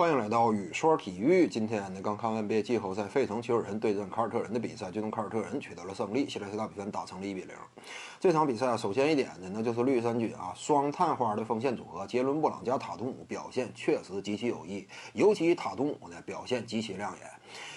欢迎来到雨说体育。今天呢，刚看完 NBA 季后赛，费城七六人对阵凯尔特人的比赛，最终凯尔特人取得了胜利，系列赛大比分打成了一比零。这场比赛啊，首先一点呢，那就是绿衫军啊，双探花的锋线组合杰伦布朗加塔图姆表现确实极其有益，尤其塔图姆呢表现极其亮眼。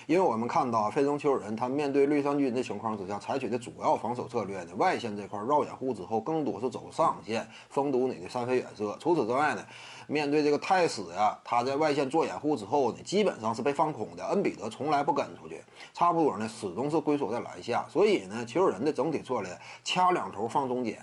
因为我们看到费城七六人他面对绿衫军的情况之下，采取的主要防守策略呢，外线这块绕掩护之后，更多是走上线封堵你的三分远射。除此之外呢，面对这个泰斯呀，他在外线做掩护之后呢，基本上是被放空的。恩比德从来不跟出去，差不多呢始终是龟缩在篮下。所以呢，七六人的整体策略掐两头放中间。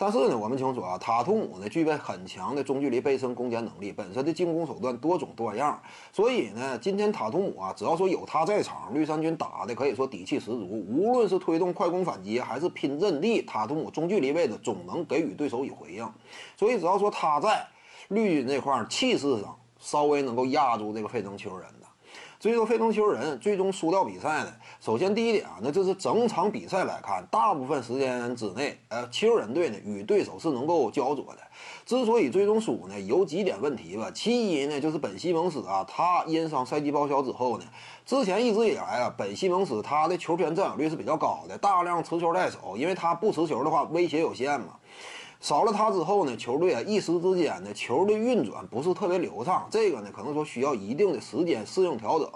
但是呢，我们清楚啊，塔图姆呢具备很强的中距离背身攻坚能力，本身的进攻手段多种多样。所以呢，今天塔图姆啊，只要说有他在场，绿衫军打的可以说底气十足。无论是推动快攻反击，还是拼阵地，塔图姆中距离位置总能给予对手以回应。所以只要说他在绿军这块气势上稍微能够压住这个费城球人的。至于说费城球人最终输掉比赛呢？首先第一点啊，那就是整场比赛来看，大部分时间之内，呃，七六人队呢与对手是能够焦灼的。之所以最终输呢，有几点问题吧。其一呢，就是本西蒙斯啊，他因伤赛季报销之后呢，之前一直以来啊，本西蒙斯他的球权占有率是比较高的，大量持球在手，因为他不持球的话，威胁有限嘛。少了他之后呢，球队啊一时之间呢，球的运转不是特别流畅，这个呢可能说需要一定的时间适应调整。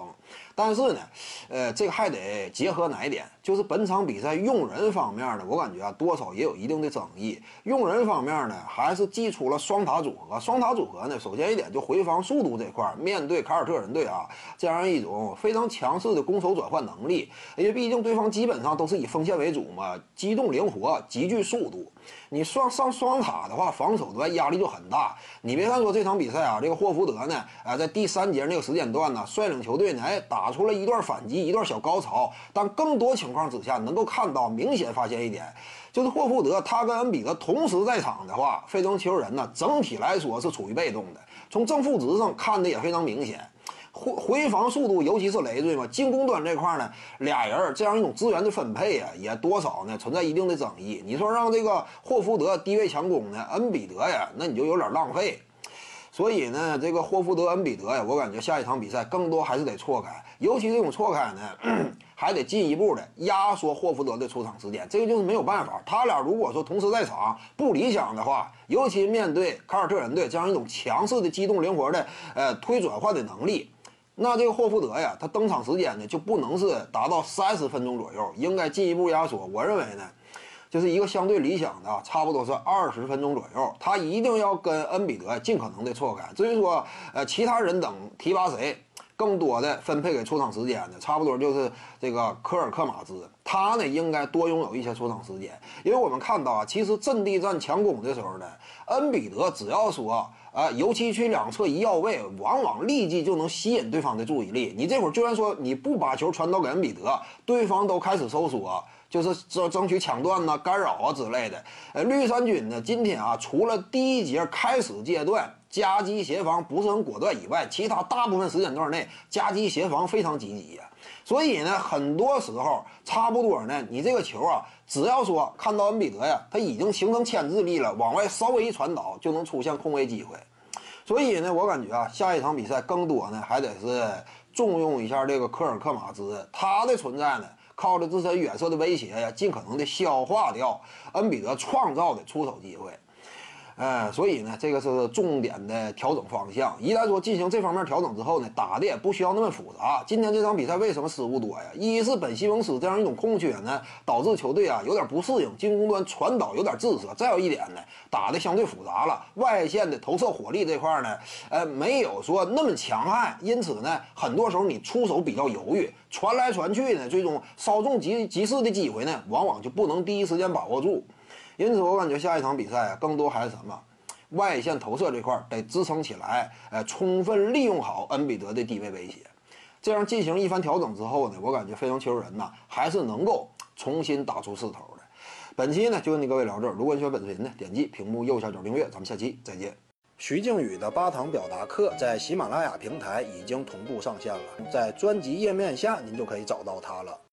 但是呢，呃，这个还得结合哪一点？就是本场比赛用人方面呢，我感觉啊多少也有一定的争议。用人方面呢，还是祭出了双塔组合。双塔组合呢，首先一点就回防速度这块，面对凯尔特人队啊这样一种非常强势的攻守转换能力，因为毕竟对方基本上都是以锋线为主嘛，机动灵活，极具速度。你双上双塔的话，防守端压力就很大。你别看说这场比赛啊，这个霍福德呢，啊，在第三节那个时间段呢，率领球队呢，哎，打出了一段反击，一段小高潮。但更多情况之下，能够看到明显发现一点，就是霍福德他跟恩比德同时在场的话，费城球人呢，整体来说是处于被动的。从正负值上看的也非常明显。回回防速度，尤其是累赘嘛，进攻端这块呢，俩人这样一种资源的分配啊，也多少呢存在一定的争议。你说让这个霍福德低位强攻呢，恩比德呀，那你就有点浪费。所以呢，这个霍福德、恩比德呀，我感觉下一场比赛更多还是得错开，尤其这种错开呢，还得进一步的压缩霍福德的出场时间。这个就是没有办法，他俩如果说同时在场不理想的话，尤其面对凯尔特人队这样一种强势的机动灵活的呃推转换的能力。那这个霍福德呀，他登场时间呢就不能是达到三十分钟左右，应该进一步压缩。我认为呢，就是一个相对理想的，差不多是二十分钟左右。他一定要跟恩比德尽可能的错开。至于说呃其他人等提拔谁，更多的分配给出场时间的，差不多就是这个科尔克马兹，他呢应该多拥有一些出场时间。因为我们看到啊，其实阵地战强攻的时候呢，恩比德只要说。啊，尤其去两侧一要位，往往立即就能吸引对方的注意力。你这会儿就算说你不把球传到给恩比德，对方都开始收缩，就是争争取抢断呐、干扰啊之类的。呃，绿衫军呢，今天啊，除了第一节开始阶段夹击协防不是很果断以外，其他大部分时间段内夹击协防非常积极呀。所以呢，很多时候差不多呢，你这个球啊，只要说看到恩比德呀，他已经形成牵制力了，往外稍微一传导，就能出现空位机会。所以呢，我感觉啊，下一场比赛更多呢，还得是重用一下这个科尔克马兹，他的存在呢，靠着自身远射的威胁呀，尽可能的消化掉恩比德创造的出手机会。呃，所以呢，这个是重点的调整方向。一旦说进行这方面调整之后呢，打的也不需要那么复杂。今天这场比赛为什么失误多呀？一是本西蒙斯这样一种空缺呢，导致球队啊有点不适应，进攻端传导有点滞涩。再有一点呢，打的相对复杂了，外线的投射火力这块呢，呃，没有说那么强悍，因此呢，很多时候你出手比较犹豫，传来传去呢，最终稍纵即即逝的机会呢，往往就不能第一时间把握住。因此，我感觉下一场比赛啊，更多还是什么，外线投射这块得支撑起来，呃，充分利用好恩比德的低位威胁，这样进行一番调整之后呢，我感觉费城球人呢还是能够重新打出势头的。本期呢就跟你各位聊这儿，如果你喜欢本视频呢，点击屏幕右下角订阅，咱们下期再见。徐静宇的八堂表达课在喜马拉雅平台已经同步上线了，在专辑页面下您就可以找到它了。